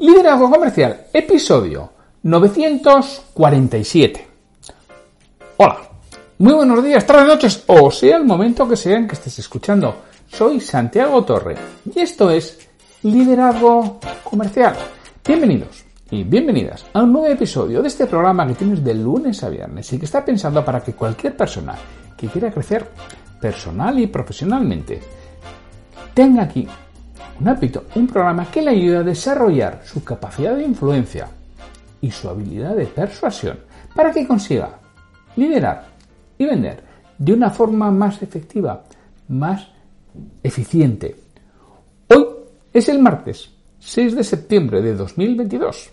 Liderazgo Comercial, episodio 947. Hola, muy buenos días, tardes, noches, o sea el momento que sea en que estés escuchando. Soy Santiago Torre y esto es Liderazgo Comercial. Bienvenidos y bienvenidas a un nuevo episodio de este programa que tienes de lunes a viernes y que está pensado para que cualquier persona que quiera crecer personal y profesionalmente tenga aquí un hábito, un programa que le ayuda a desarrollar su capacidad de influencia y su habilidad de persuasión para que consiga liderar y vender de una forma más efectiva, más eficiente. Hoy es el martes 6 de septiembre de 2022.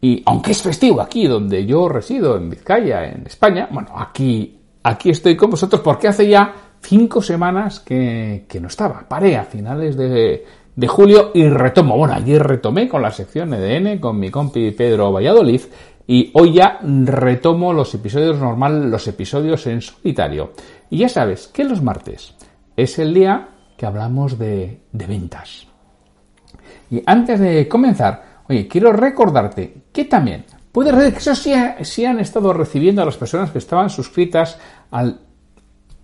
Y aunque es festivo aquí donde yo resido, en Vizcaya, en España, bueno, aquí, aquí estoy con vosotros porque hace ya cinco semanas que, no estaba. Paré a finales de, de, julio y retomo. Bueno, ayer retomé con la sección EDN, con mi compi Pedro Valladolid, y hoy ya retomo los episodios normal, los episodios en solitario. Y ya sabes que los martes es el día que hablamos de, de ventas. Y antes de comenzar, oye, quiero recordarte que también puedes que eso sí han estado recibiendo a las personas que estaban suscritas al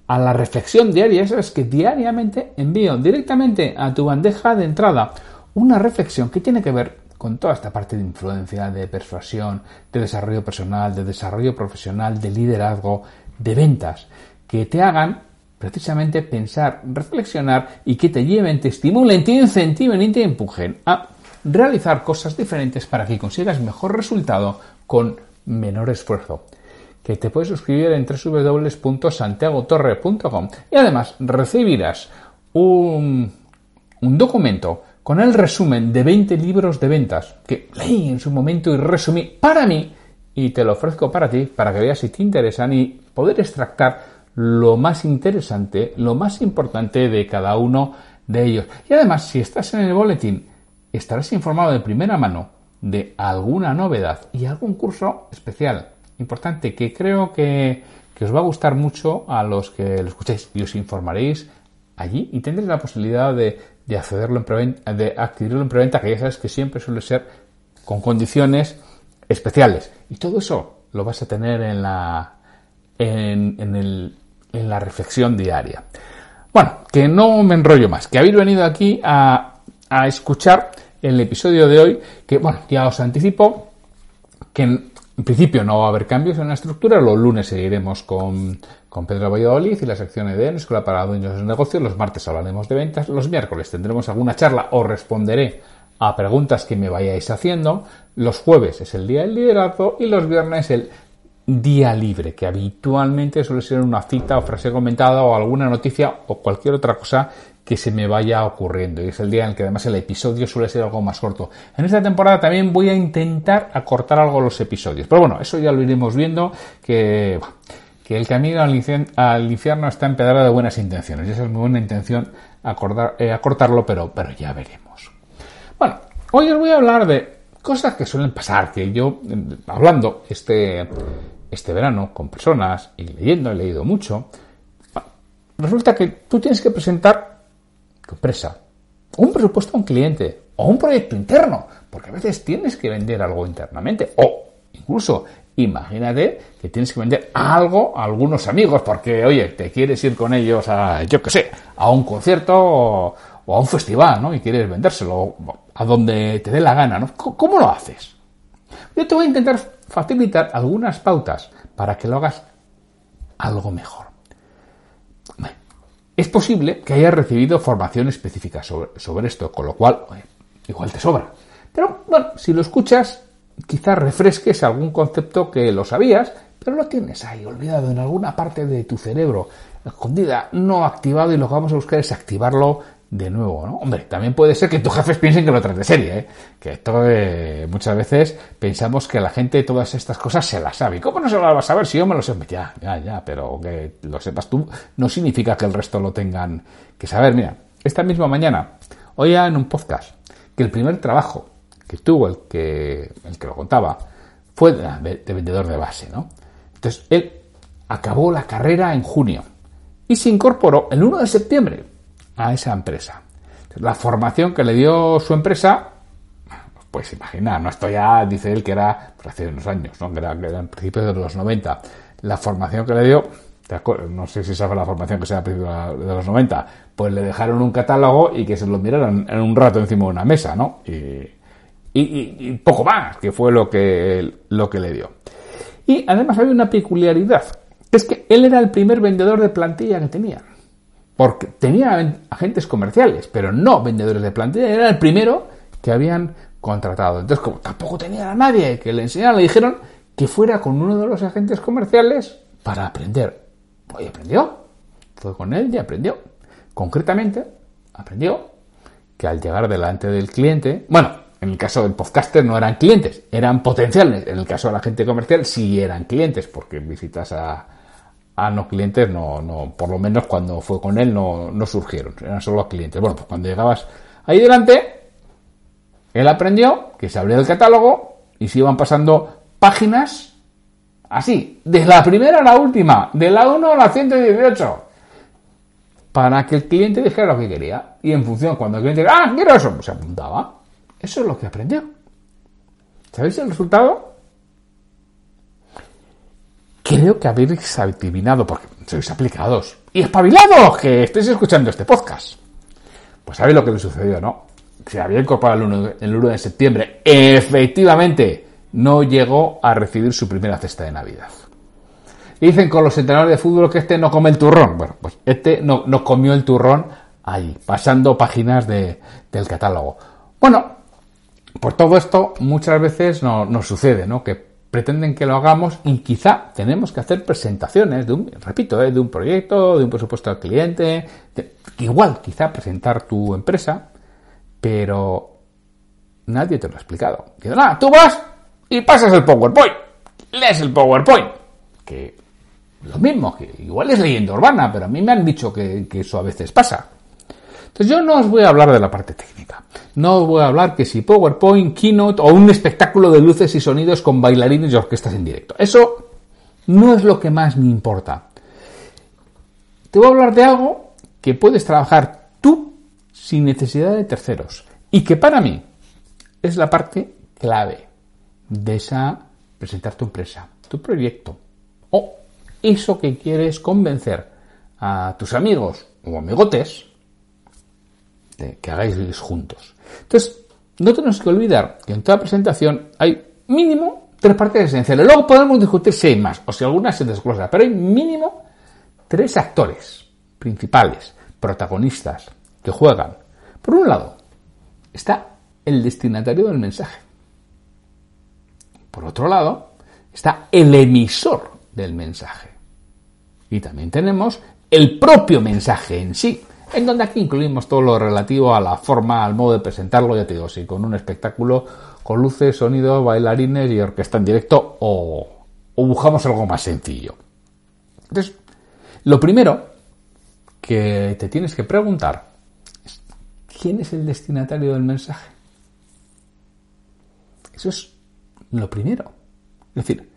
a la reflexión diaria. Eso es que diariamente envío directamente a tu bandeja de entrada una reflexión que tiene que ver con toda esta parte de influencia, de persuasión, de desarrollo personal, de desarrollo profesional, de liderazgo, de ventas, que te hagan precisamente pensar, reflexionar y que te lleven, te estimulen, te incentiven y te empujen a realizar cosas diferentes para que consigas mejor resultado con menor esfuerzo que te puedes suscribir en www.santiagotorre.com y además recibirás un, un documento con el resumen de 20 libros de ventas que leí en su momento y resumí para mí y te lo ofrezco para ti, para que veas si te interesan y poder extractar lo más interesante, lo más importante de cada uno de ellos. Y además, si estás en el boletín, estarás informado de primera mano de alguna novedad y algún curso especial importante que creo que, os va a gustar mucho a los que lo escuchéis y os informaréis allí y tendréis la posibilidad de, de accederlo en preventa, de adquirirlo en preventa, que ya sabes que siempre suele ser con condiciones especiales. Y todo eso lo vas a tener en la, en, en, el, en la reflexión diaria. Bueno, que no me enrollo más, que habéis venido aquí a, a escuchar el episodio de hoy, que bueno, ya os anticipo que en principio no va a haber cambios en la estructura. Los lunes seguiremos con, con Pedro Valladolid y la sección EDN, Escuela para Dueños de Negocios. Los martes hablaremos de ventas. Los miércoles tendremos alguna charla o responderé a preguntas que me vayáis haciendo. Los jueves es el día del liderazgo y los viernes el día libre, que habitualmente suele ser una cita o frase comentada o alguna noticia o cualquier otra cosa que se me vaya ocurriendo. Y es el día en el que además el episodio suele ser algo más corto. En esta temporada también voy a intentar acortar algo los episodios. Pero bueno, eso ya lo iremos viendo, que, que el camino al, infierno, está empedrado de buenas intenciones. Y esa es muy buena intención acordar, eh, acortarlo, pero, pero ya veremos. Bueno, hoy os voy a hablar de cosas que suelen pasar, que yo, hablando este, este verano con personas y leyendo, he leído mucho, resulta que tú tienes que presentar tu empresa, un presupuesto a un cliente o un proyecto interno, porque a veces tienes que vender algo internamente o incluso imagínate que tienes que vender algo a algunos amigos porque, oye, te quieres ir con ellos a, yo qué sé, a un concierto o, a un festival, ¿no? Y quieres vendérselo a donde te dé la gana, ¿no? ¿Cómo lo haces? Yo te voy a intentar facilitar algunas pautas para que lo hagas algo mejor. Es posible que hayas recibido formación específica sobre, esto, con lo cual igual te sobra. Pero bueno, si lo escuchas, quizás refresques algún concepto que lo sabías, pero lo tienes ahí olvidado en alguna parte de tu cerebro, escondida, no activado, y lo que vamos a buscar es activarlo de nuevo, ¿no? Hombre, también puede ser que tus jefes piensen que lo traes de serie, ¿eh? Que esto eh, muchas veces pensamos que la gente todas estas cosas se las sabe. ¿Y cómo no se las va a saber si yo me lo sé? Ya, ya, ya, pero que lo sepas tú no significa que el resto lo tengan que saber. Mira, esta misma mañana oía en un podcast que el primer trabajo que tuvo el que, el que lo contaba fue de, de vendedor de base, ¿no? Entonces, él acabó la carrera en junio y se incorporó el 1 de septiembre a esa empresa. La formación que le dio su empresa, pues imagina, no esto ya dice él que era pues, hace unos años, ¿no? que, era, en principios de los 90. La formación que le dio, no sé si sabe la formación que sea a principios de los 90, pues le dejaron un catálogo y que se lo miraran en un rato encima de una mesa, ¿no? Y, y, poco más, que fue lo que, lo que le dio. Y además había una peculiaridad, que es que él era el primer vendedor de plantilla que tenía porque tenía agentes comerciales, pero no vendedores de plantilla, era el primero que habían contratado. Entonces, como tampoco tenía a nadie que le enseñara, le dijeron que fuera con uno de los agentes comerciales para aprender. Pues aprendió. Fue con él y aprendió. Concretamente, aprendió que al llegar delante del cliente, bueno, en el caso del podcaster no eran clientes, eran potenciales. En el caso del agente comercial sí eran clientes, porque visitas a, a no clientes, no, no, por lo menos cuando fue con él no, no surgieron, eran solo clientes. Bueno, pues cuando llegabas ahí delante, él aprendió que se abría el catálogo y se iban pasando páginas así, de la primera a la última, de la 1 a la 118, para que el cliente dijera lo que quería. Y en función, cuando el cliente ah, quiero eso, pues se apuntaba. Eso es lo que aprendió. ¿Sabéis el resultado? Creo que habéis adivinado, porque sois aplicados y espabilados que estéis escuchando este podcast. Pues sabéis lo que le sucedió, ¿no? Se había incorporado el 1, de septiembre. Efectivamente, no llegó a recibir su primera cesta de Navidad. dicen con los entrenadores de fútbol que este no come el turrón. Bueno, pues este no, comió el turrón ahí, pasando páginas del catálogo. Bueno, por todo esto muchas veces nos sucede, ¿no? Que pretenden que lo hagamos y quizá tenemos que hacer presentaciones de un, repito, eh, de un proyecto, de un presupuesto al cliente, igual quizá presentar tu empresa, pero nadie te lo ha explicado. Nada, tú vas y pasas el PowerPoint, lees el PowerPoint, que lo mismo, que igual es leyenda urbana, pero a mí me han dicho que eso a veces pasa. Entonces yo no os voy a hablar de la parte técnica. No os voy a hablar que si PowerPoint, Keynote o un espectáculo de luces y sonidos con bailarines y orquestas en directo. Eso no es lo que más me importa. Te voy a hablar de algo que puedes trabajar tú sin necesidad de terceros. Y que para mí es la parte clave de esa presentar tu empresa, tu proyecto o eso que quieres convencer a tus amigos o amigotes que hagáis juntos. Entonces, no tenemos que olvidar que en toda presentación hay mínimo tres partes esenciales. Luego podemos discutir si hay más o si alguna se desglosa, pero hay mínimo tres actores principales, protagonistas, que juegan. Por un lado, está el destinatario del mensaje. Por otro lado, está el emisor del mensaje. Y también tenemos el propio mensaje en sí en donde aquí incluimos todo lo relativo a la forma, al modo de presentarlo, ya te digo, sí, con un espectáculo, con luces, sonido, bailarines y orquesta en directo, o buscamos algo más sencillo. Entonces, lo primero que te tienes que preguntar es, ¿quién es el destinatario del mensaje? Eso es lo primero. Es decir,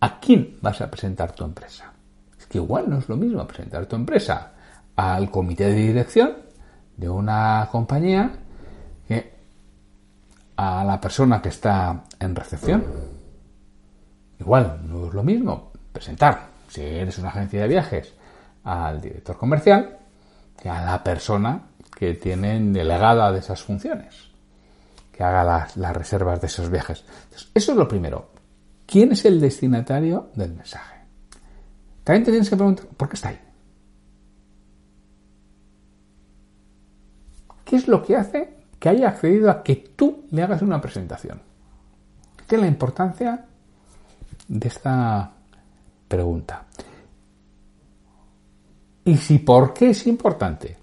¿a quién vas a presentar tu empresa? Es que igual no es lo mismo presentar tu empresa al comité de dirección de una compañía que a la persona que está en recepción. Igual, no es lo mismo presentar, si eres una agencia de viajes, al director comercial que a la persona que tiene delegada de esas funciones, que haga las, reservas de esos viajes. eso es lo primero. ¿Quién es el destinatario del mensaje? También te tienes que preguntar, ¿por qué está ahí? ¿Qué es lo que hace que haya accedido a que tú le hagas una presentación? ¿Qué es la importancia de esta pregunta? Y si por qué es importante,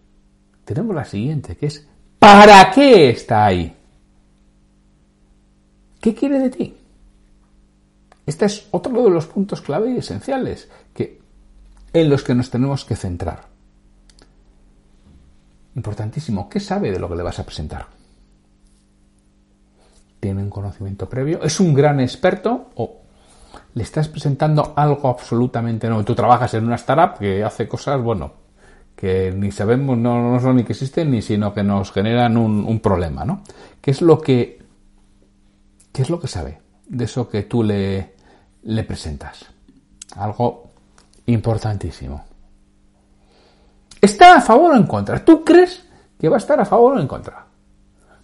tenemos la siguiente, que es ¿para qué está ahí? ¿Qué quiere de ti? Este es otro de los puntos clave y esenciales que, en los que nos tenemos que centrar. Importantísimo, ¿qué sabe de lo que le vas a presentar? ¿Tiene un conocimiento previo? ¿Es un gran experto o le estás presentando algo absolutamente nuevo? Tú trabajas en una startup que hace cosas, bueno, que ni sabemos, no, no son ni que existen, ni sino que nos generan un, un problema, ¿no? ¿Qué es lo que, qué es lo que sabe de eso que tú le, le presentas. Algo importantísimo. ¿Está a favor o en contra? ¿Tú crees que va a estar a favor o en contra?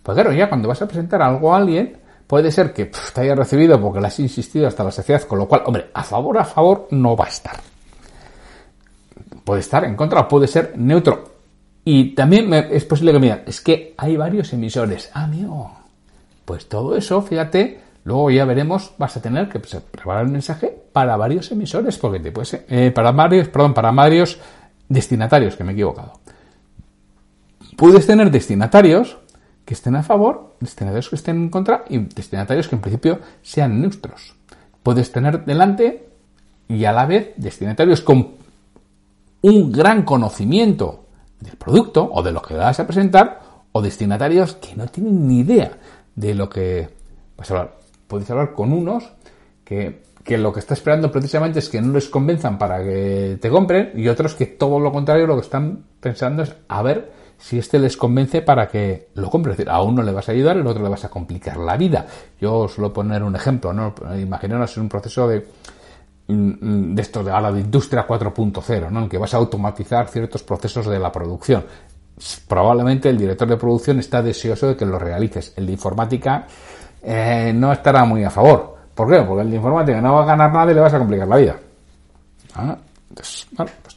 Pues claro, ya cuando vas a presentar algo a alguien, puede ser que te haya recibido porque le has insistido hasta la saciedad, con lo cual, hombre, a favor, a favor no va a estar. Puede estar en contra puede ser neutro. Y también es posible que me es que hay varios emisores. Amigo, pues todo eso, fíjate, Luego ya veremos, vas a tener que preparar el mensaje para varios emisores, porque te puede eh, para varios, perdón, para varios destinatarios, que me he equivocado. Puedes tener destinatarios que estén a favor, destinatarios que estén en contra y destinatarios que en principio sean neutros. Puedes tener delante y a la vez destinatarios con un gran conocimiento del producto o de lo que vas a presentar o destinatarios que no tienen ni idea de lo que vas a hablar podéis hablar con unos que, lo que está esperando precisamente es que no les convenzan para que te compren y otros que todo lo contrario lo que están pensando es a ver si este les convence para que lo compre. Es decir, a uno le vas a ayudar al otro le vas a complicar la vida. Yo os poner un ejemplo, ¿no? Imaginaros un proceso de de esto de ahora de industria 4.0, ¿no? En que vas a automatizar ciertos procesos de la producción. Probablemente el director de producción está deseoso de que lo realices. El de informática eh, no estará muy a favor. ¿Por qué? Porque el de informática no va a ganar nada y le vas a complicar la vida. Ah, pues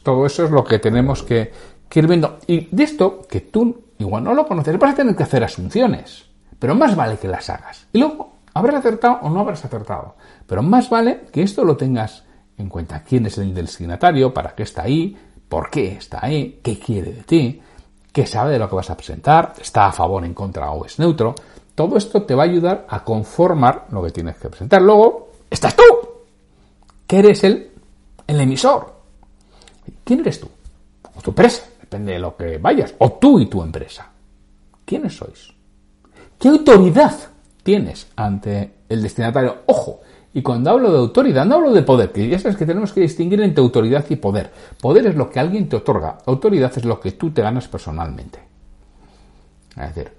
todo eso es lo que tenemos que, ir viendo. Y de esto, que tú igual no lo conoces, vas a tener que hacer asunciones. Pero más vale que las hagas. Y luego, habrás acertado o no habrás acertado. Pero más vale que esto lo tengas en cuenta. ¿Quién es el destinatario? ¿Para qué está ahí? ¿Por qué está ahí? ¿Qué quiere de ti? ¿Qué sabe de lo que vas a presentar? ¿Está a favor, en contra o es neutro? Todo esto te va a ayudar a conformar lo que tienes que presentar. Luego, estás tú, que eres el, el emisor. ¿Quién eres tú? O tu empresa, depende de lo que vayas. O tú y tu empresa. ¿Quiénes sois? ¿Qué autoridad tienes ante el destinatario? Ojo, y cuando hablo de autoridad, no hablo de poder, que ya sabes que tenemos que distinguir entre autoridad y poder. Poder es lo que alguien te otorga, autoridad es lo que tú te ganas personalmente. Es decir,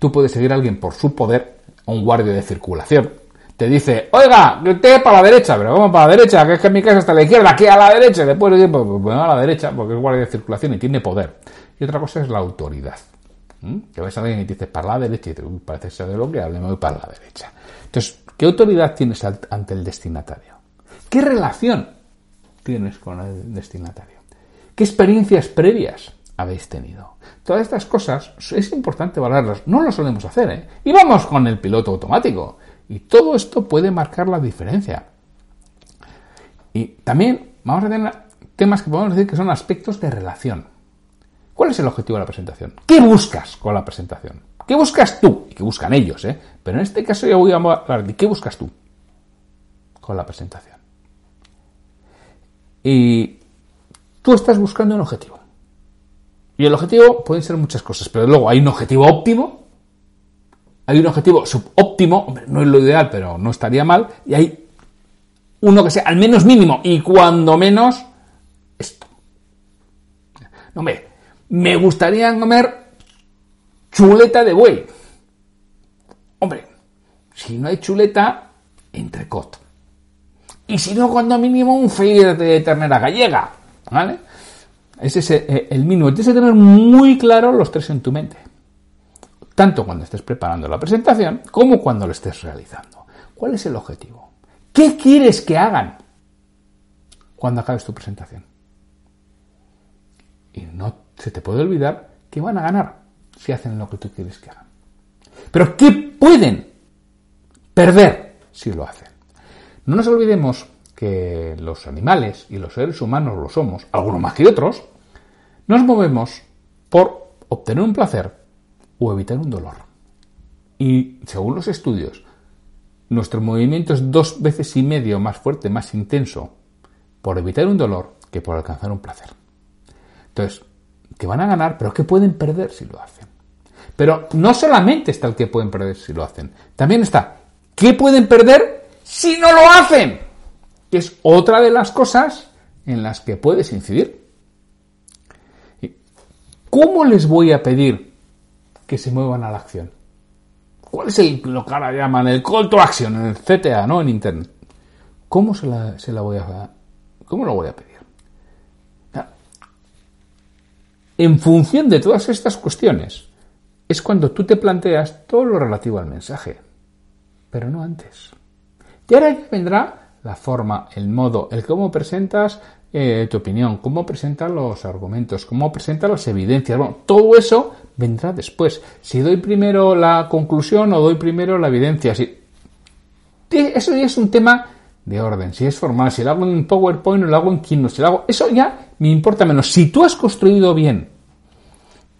Tú puedes seguir a alguien por su poder, un guardia de circulación. Te dice, oiga, te para la derecha, pero vamos para la derecha, que es que mi casa está a la izquierda, que a la derecha, después de pues, pues, a la derecha, porque es guardia de circulación y tiene poder. Y otra cosa es la autoridad. Que ves a alguien y te dice para la derecha y parece ser de lo que hable, me voy para la derecha. Entonces, ¿qué autoridad tienes ante el destinatario? ¿Qué relación tienes con el destinatario? ¿Qué experiencias previas habéis tenido? Todas estas cosas es importante valorarlas. No lo solemos hacer, ¿eh? Y vamos con el piloto automático. Y todo esto puede marcar la diferencia. Y también vamos a tener temas que podemos decir que son aspectos de relación. ¿Cuál es el objetivo de la presentación? ¿Qué buscas con la presentación? ¿Qué buscas tú? Y qué buscan ellos, ¿eh? Pero en este caso yo voy a hablar de qué buscas tú con la presentación. Y tú estás buscando un objetivo. Y el objetivo pueden ser muchas cosas, pero luego hay un objetivo óptimo, hay un objetivo subóptimo, hombre, no es lo ideal, pero no estaría mal, y hay uno que sea al menos mínimo y cuando menos esto. No, hombre, me gustaría comer chuleta de buey. Hombre, si no hay chuleta, entrecot. Y si no, cuando mínimo un feir de ternera gallega. ¿Vale? Es eh, el mínimo. Tienes que tener muy claro los tres en tu mente. Tanto cuando estés preparando la presentación como cuando lo estés realizando. ¿Cuál es el objetivo? ¿Qué quieres que hagan cuando acabes tu presentación? Y no se te puede olvidar que van a ganar si hacen lo que tú quieres que hagan. Pero ¿qué pueden perder si lo hacen? No nos olvidemos que los animales y los seres humanos lo somos, algunos más que otros, nos movemos por obtener un placer o evitar un dolor. Y según los estudios, nuestro movimiento es dos veces y medio más fuerte, más intenso, por evitar un dolor que por alcanzar un placer. Entonces, que van a ganar, pero que pueden perder si lo hacen. Pero no solamente está el que pueden perder si lo hacen, también está qué pueden perder si no lo hacen, que es otra de las cosas en las que puedes incidir. ¿Cómo les voy a pedir que se muevan a la acción? ¿Cuál es el, lo que ahora llaman el call to action en el CTA, ¿no? En Internet. ¿Cómo se la, se la voy a, cómo lo voy a pedir? En función de todas estas cuestiones, es cuando tú te planteas todo lo relativo al mensaje, pero no antes. Y ahora vendrá la forma, el modo, el cómo presentas eh, tu opinión, cómo presentas los argumentos, cómo presentas las evidencias. Bueno, todo eso vendrá después. Si doy primero la conclusión o doy primero la evidencia. Si... Eso ya es un tema de orden, si es formal, si lo hago en PowerPoint o lo hago en Keynote, si lo hago... Eso ya me importa menos. Si tú has construido bien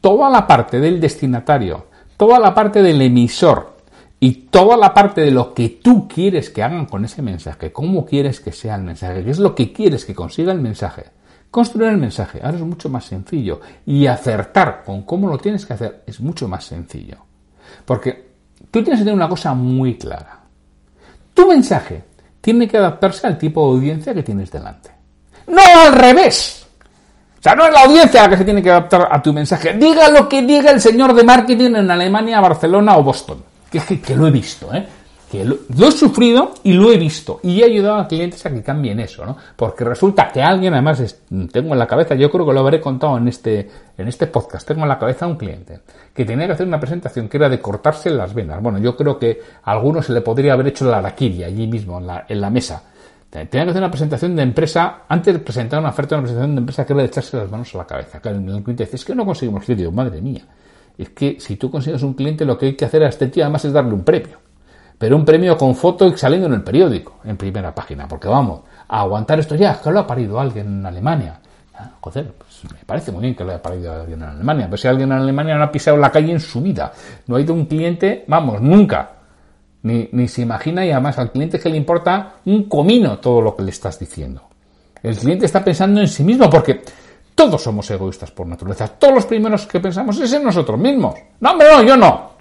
toda la parte del destinatario, toda la parte del emisor, y toda la parte de lo que tú quieres que hagan con ese mensaje, cómo quieres que sea el mensaje, qué es lo que quieres que consiga el mensaje. Construir el mensaje ahora es mucho más sencillo y acertar con cómo lo tienes que hacer es mucho más sencillo. Porque tú tienes que tener una cosa muy clara. Tu mensaje tiene que adaptarse al tipo de audiencia que tienes delante. No al revés. O sea, no es la audiencia la que se tiene que adaptar a tu mensaje. Diga lo que diga el señor de marketing en Alemania, Barcelona o Boston que, que, lo he visto, ¿eh? que lo, he sufrido y lo he visto y he ayudado a clientes a que cambien eso, ¿no? Porque resulta que alguien, además, tengo en la cabeza, yo creo que lo habré contado en este, en este podcast, tengo en la cabeza a un cliente que tenía que hacer una presentación que era de cortarse las venas. Bueno, yo creo que a algunos se le podría haber hecho la araquiri allí mismo, en la, en la mesa. Tenía que hacer una presentación de empresa, antes de presentar una oferta una presentación de empresa que era de echarse las manos a la cabeza. El cliente dice, es que no conseguimos cliente. Madre mía es que si tú consigues un cliente, lo que hay que hacer a este tío además es darle un premio. Pero un premio con foto y saliendo en el periódico, en primera página. Porque vamos, a aguantar esto ya, que lo ha parido alguien en Alemania. Ah, joder, pues me parece muy bien que lo haya parido alguien en Alemania. Pero si alguien en Alemania no ha pisado la calle en su vida, no ha ido un cliente, vamos, nunca. Ni, ni se imagina y además al cliente que le importa un comino todo lo que le estás diciendo. El cliente está pensando en sí mismo porque todos somos egoístas por naturaleza. Todos los primeros que pensamos es en nosotros mismos. No, hombre, no, yo no.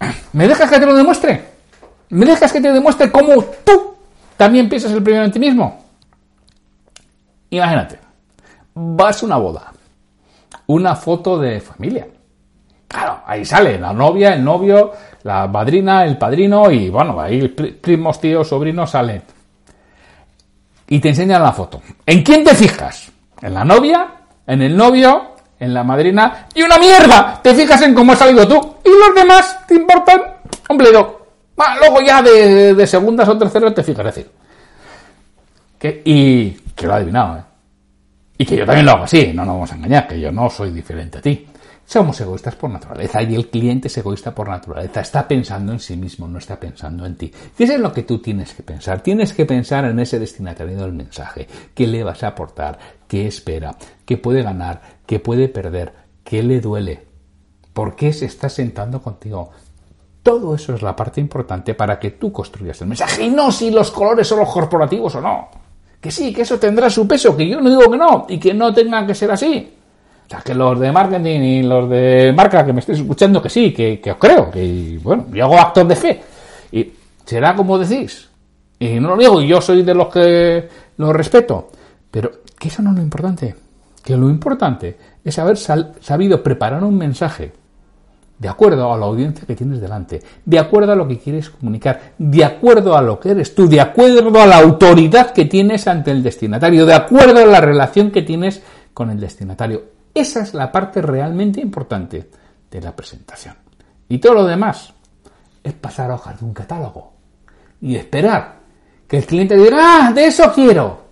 ¿Me dejas que te lo demuestre? ¿Me dejas que te demuestre cómo tú también piensas el primero en ti mismo? Imagínate, vas a una boda, una foto de familia. Claro, ahí sale la novia, el novio, la madrina, el padrino y bueno, ahí primos, tíos, sobrinos salen. Y te enseñan la foto. ¿En quién te fijas? En la novia, en el novio, en la madrina y una mierda. Te fijas en cómo has salido tú y los demás te importan un bledo. luego ya de, segundas o terceras te fijas, es decir. Que, y que lo he adivinado, ¿eh? Y que yo también lo hago así, no nos vamos a engañar, que yo no soy diferente a ti. Somos egoístas por naturaleza y el cliente es egoísta por naturaleza. Está pensando en sí mismo, no está pensando en ti. ¿Qué es en lo que tú tienes que pensar? Tienes que pensar en ese destinatario del mensaje. ¿Qué le vas a aportar? ¿Qué espera? ¿Qué puede ganar? ¿Qué puede perder? ¿Qué le duele? ¿Por qué se está sentando contigo? Todo eso es la parte importante para que tú construyas el mensaje. Y no si los colores son los corporativos o no. Que sí, que eso tendrá su peso, que yo no digo que no, y que no tenga que ser así. O sea, que los de marketing y los de marca que me estéis escuchando, que sí, que, os creo, que bueno, yo hago actos de fe. Y será como decís. Y no lo digo, yo soy de los que lo respeto. Pero que eso no es lo importante. Que lo importante es haber sabido preparar un mensaje de acuerdo a la audiencia que tienes delante, de acuerdo a lo que quieres comunicar, de acuerdo a lo que eres tú, de acuerdo a la autoridad que tienes ante el destinatario, de acuerdo a la relación que tienes con el destinatario. Esa es la parte realmente importante de la presentación. Y todo lo demás es pasar hojas de un catálogo y esperar que el cliente diga, ah, de eso quiero.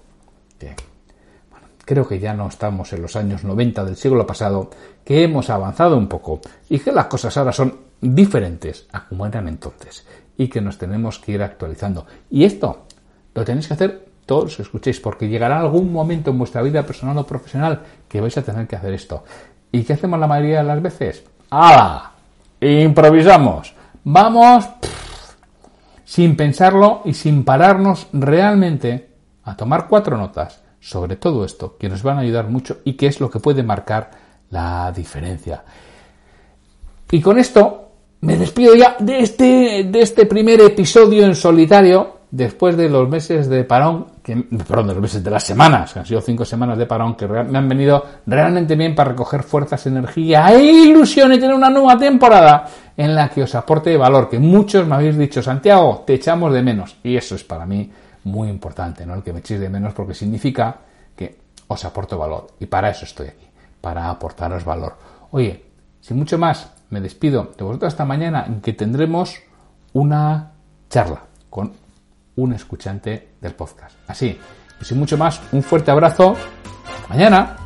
Bueno, creo que ya no estamos en los años 90 del siglo pasado, que hemos avanzado un poco y que las cosas ahora son diferentes a como eran entonces y que nos tenemos que ir actualizando. Y esto lo tenéis que hacer todos los escuchéis, porque llegará algún momento en vuestra vida personal o profesional que vais a tener que hacer esto. ¿Y qué hacemos la mayoría de las veces? ¡Hala! Improvisamos. Vamos sin pensarlo y sin pararnos realmente a tomar cuatro notas sobre todo esto, que nos van a ayudar mucho y que es lo que puede marcar la diferencia. Y con esto me despido ya de este, de este primer episodio en solitario, después de los meses de parón, que, perdón, de los meses de las semanas, que han sido cinco semanas de parón, que me han venido realmente bien para recoger fuerzas, energía e ilusión y tener una nueva temporada en la que os aporte valor, que muchos me habéis dicho, Santiago, te echamos de menos. Y eso es para mí muy importante, ¿no? El que me echéis de menos porque significa que os aporto valor. Y para eso estoy aquí, para aportaros valor. Oye, sin mucho más, me despido de vosotros hasta mañana en que tendremos una charla con un escuchante del podcast. Así, sin mucho más, un fuerte abrazo. Hasta mañana.